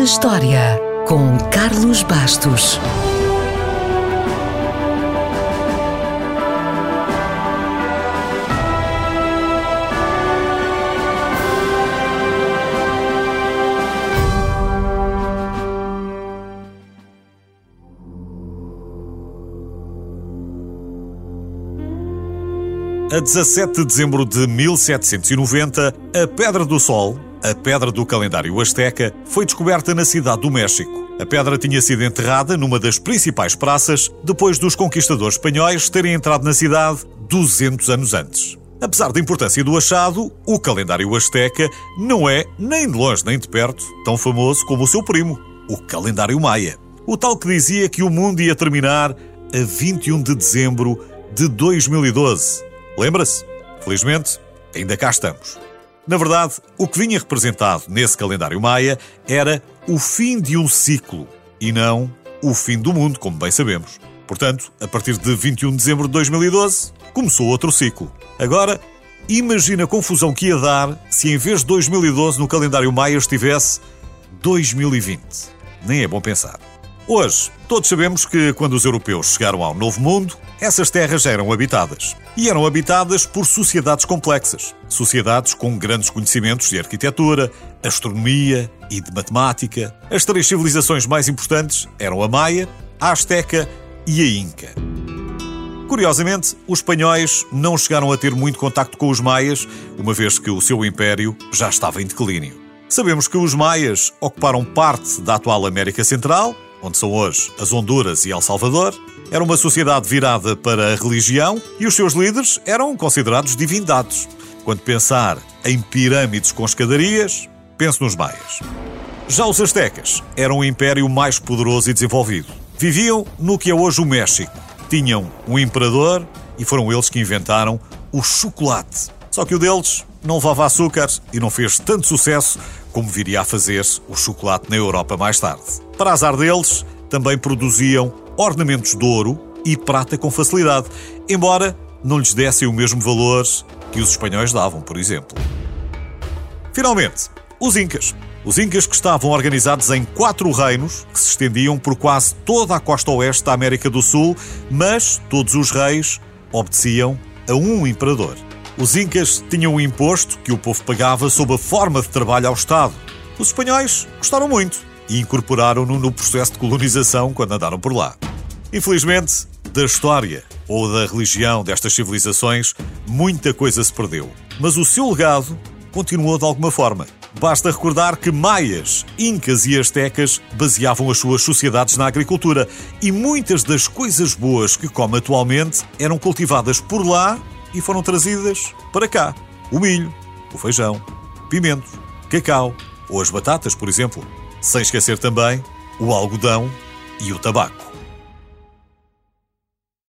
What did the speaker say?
na História, com Carlos Bastos. A 17 de dezembro de 1790, a Pedra do Sol, a pedra do calendário asteca, foi descoberta na cidade do México. A pedra tinha sido enterrada numa das principais praças depois dos conquistadores espanhóis terem entrado na cidade 200 anos antes. Apesar da importância do achado, o calendário asteca não é, nem de longe nem de perto, tão famoso como o seu primo, o calendário maia. O tal que dizia que o mundo ia terminar a 21 de dezembro de 2012 Lembra-se? Felizmente, ainda cá estamos. Na verdade, o que vinha representado nesse calendário maia era o fim de um ciclo e não o fim do mundo, como bem sabemos. Portanto, a partir de 21 de dezembro de 2012, começou outro ciclo. Agora, imagina a confusão que ia dar se em vez de 2012 no calendário maia estivesse 2020. Nem é bom pensar. Hoje, todos sabemos que quando os europeus chegaram ao Novo Mundo, essas terras eram habitadas. E eram habitadas por sociedades complexas. Sociedades com grandes conhecimentos de arquitetura, astronomia e de matemática. As três civilizações mais importantes eram a Maia, a Azteca e a Inca. Curiosamente, os espanhóis não chegaram a ter muito contacto com os maias, uma vez que o seu império já estava em declínio. Sabemos que os maias ocuparam parte da atual América Central onde são hoje as Honduras e El Salvador, era uma sociedade virada para a religião e os seus líderes eram considerados divindades. Quando pensar em pirâmides com escadarias, pense nos maias. Já os astecas eram o império mais poderoso e desenvolvido. Viviam no que é hoje o México. Tinham um imperador e foram eles que inventaram o chocolate. Só que o deles não levava açúcar e não fez tanto sucesso como viria a fazer o chocolate na Europa mais tarde. Para azar deles, também produziam ornamentos de ouro e prata com facilidade, embora não lhes dessem o mesmo valor que os espanhóis davam, por exemplo. Finalmente, os Incas. Os Incas que estavam organizados em quatro reinos que se estendiam por quase toda a costa oeste da América do Sul, mas todos os reis obedeciam a um imperador. Os Incas tinham um imposto que o povo pagava sob a forma de trabalho ao Estado. Os espanhóis gostaram muito e incorporaram-no no processo de colonização quando andaram por lá. Infelizmente, da história ou da religião destas civilizações, muita coisa se perdeu. Mas o seu legado continuou de alguma forma. Basta recordar que maias, incas e astecas baseavam as suas sociedades na agricultura e muitas das coisas boas que come atualmente eram cultivadas por lá e foram trazidas para cá. O milho, o feijão, pimento, cacau ou as batatas, por exemplo. Sem esquecer também o algodão e o tabaco.